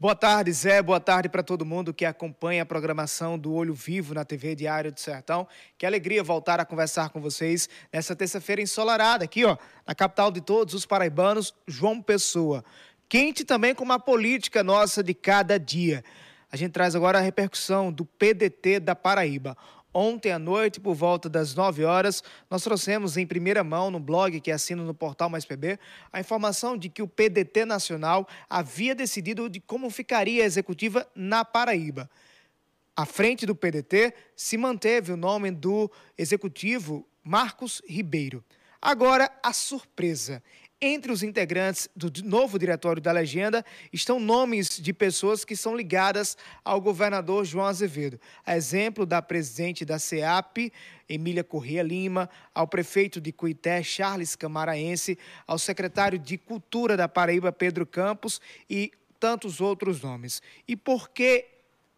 Boa tarde, Zé. Boa tarde para todo mundo que acompanha a programação do Olho Vivo na TV Diário do Sertão. Que alegria voltar a conversar com vocês nessa terça-feira ensolarada, aqui, ó, na capital de todos os paraibanos, João Pessoa. Quente também com uma política nossa de cada dia. A gente traz agora a repercussão do PDT da Paraíba. Ontem à noite, por volta das 9 horas, nós trouxemos em primeira mão no blog que assina no portal Mais PB a informação de que o PDT Nacional havia decidido de como ficaria a executiva na Paraíba. À frente do PDT se manteve o nome do executivo Marcos Ribeiro. Agora, a surpresa. Entre os integrantes do novo diretório da legenda estão nomes de pessoas que são ligadas ao governador João Azevedo. A exemplo da presidente da CEAP, Emília Corrêa Lima, ao prefeito de Cuité, Charles Camaraense, ao secretário de Cultura da Paraíba, Pedro Campos e tantos outros nomes. E por que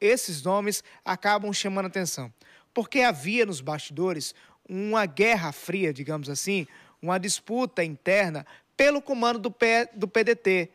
esses nomes acabam chamando atenção? Porque havia nos bastidores uma guerra fria, digamos assim, uma disputa interna pelo comando do, P, do PDT.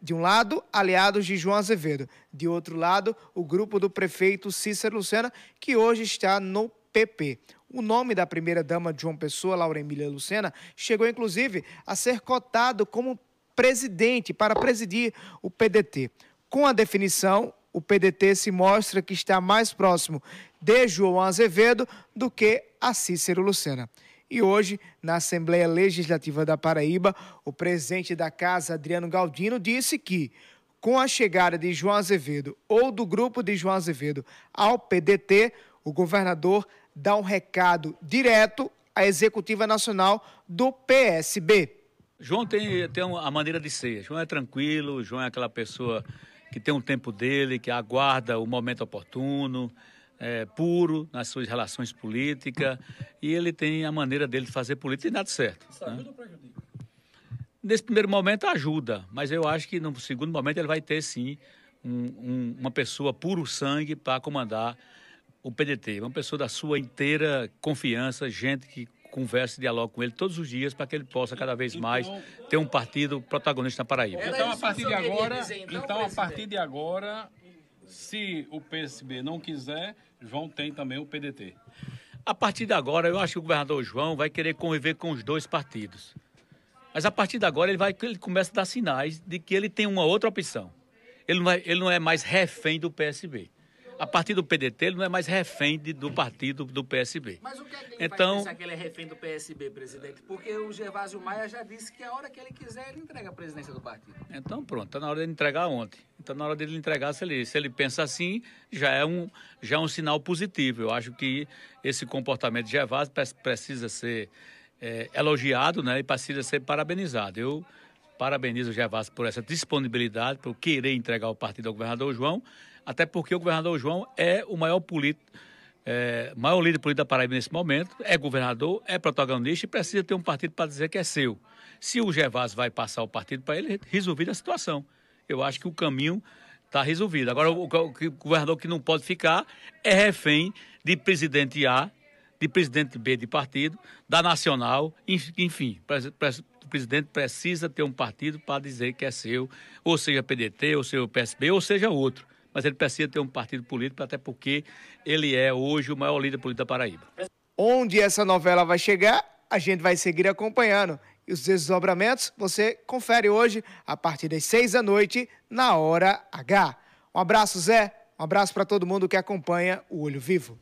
De um lado, aliados de João Azevedo. De outro lado, o grupo do prefeito Cícero Lucena, que hoje está no PP. O nome da primeira-dama de João Pessoa, Laura Emília Lucena, chegou inclusive a ser cotado como presidente para presidir o PDT. Com a definição, o PDT se mostra que está mais próximo de João Azevedo do que a Cícero Lucena. E hoje, na Assembleia Legislativa da Paraíba, o presidente da casa, Adriano Galdino, disse que, com a chegada de João Azevedo ou do grupo de João Azevedo ao PDT, o governador dá um recado direto à executiva nacional do PSB. João tem, tem a maneira de ser. João é tranquilo, João é aquela pessoa que tem um tempo dele, que aguarda o momento oportuno é, puro nas suas relações políticas e ele tem a maneira dele de fazer política e dá certo. Isso né? ajuda ou prejudica? Nesse primeiro momento ajuda, mas eu acho que no segundo momento ele vai ter sim um, um, uma pessoa puro sangue para comandar o PDT, uma pessoa da sua inteira confiança, gente que conversa e dialoga com ele todos os dias para que ele possa cada vez então, mais ter um partido protagonista na Paraíba. Então a partir de agora, então, então a partir de agora se o PSB não quiser, João tem também o PDT. A partir de agora, eu acho que o governador João vai querer conviver com os dois partidos. Mas a partir de agora, ele, vai, ele começa a dar sinais de que ele tem uma outra opção. Ele não, vai, ele não é mais refém do PSB a partir do PDT, ele não é mais refém de, do partido do PSB. Mas o que é que ele então, faz que ele é refém do PSB, presidente? Porque o Gervásio Maia já disse que a hora que ele quiser, ele entrega a presidência do partido. Então, pronto, está na hora dele entregar ontem. Então, na hora dele entregar, se ele, se ele pensa assim, já é, um, já é um sinal positivo. Eu acho que esse comportamento de Gervásio precisa ser é, elogiado né, e precisa ser parabenizado. Eu parabenizo o Gervásio por essa disponibilidade, por querer entregar o partido ao governador João até porque o governador João é o maior político, é, maior líder político da Paraíba nesse momento, é governador, é protagonista e precisa ter um partido para dizer que é seu. Se o Gervás vai passar o partido para ele, resolver a situação. Eu acho que o caminho está resolvido. Agora, o, governador que não pode ficar é refém de presidente A, de presidente B de partido, da nacional, enfim. O presidente precisa ter um partido para dizer que é seu, ou seja PDT, ou seja PSB, ou seja outro mas ele precisa ter um partido político, até porque ele é hoje o maior líder político da Paraíba. Onde essa novela vai chegar, a gente vai seguir acompanhando. E os desdobramentos você confere hoje, a partir das seis da noite, na Hora H. Um abraço, Zé. Um abraço para todo mundo que acompanha o Olho Vivo.